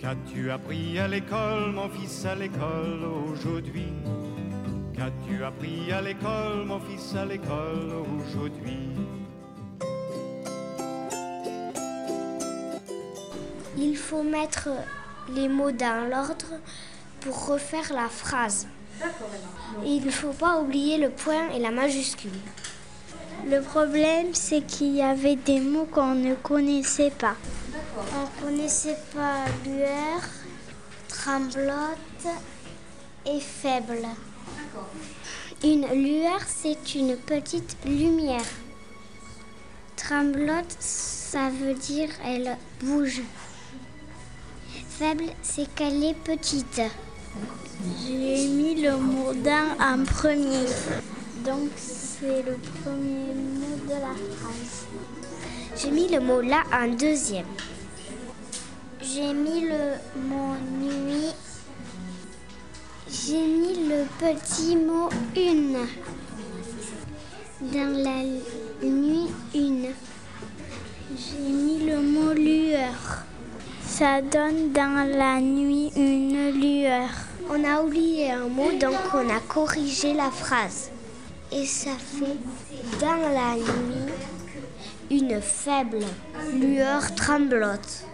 Qu'as-tu appris à l'école, mon fils, à l'école aujourd'hui? Qu'as-tu appris à l'école, mon fils, à l'école aujourd'hui? Il faut mettre les mots dans l'ordre pour refaire la phrase. Il ne faut pas oublier le point et la majuscule. Le problème, c'est qu'il y avait des mots qu'on ne connaissait pas. On ne connaissait pas lueur, tremblote et faible. Une lueur, c'est une petite lumière. Tremblote, ça veut dire elle bouge. Faible, c'est qu'elle est petite. J'ai mis le mot dans en premier. Donc c'est le premier mot de la phrase. J'ai mis le mot là en deuxième. J'ai mis le mot nuit. J'ai mis le petit mot une. Dans la nuit une. J'ai mis le mot lueur. Ça donne dans la nuit une lueur. On a oublié un mot donc on a corrigé la phrase. Et ça fait dans la nuit une faible lueur tremblote.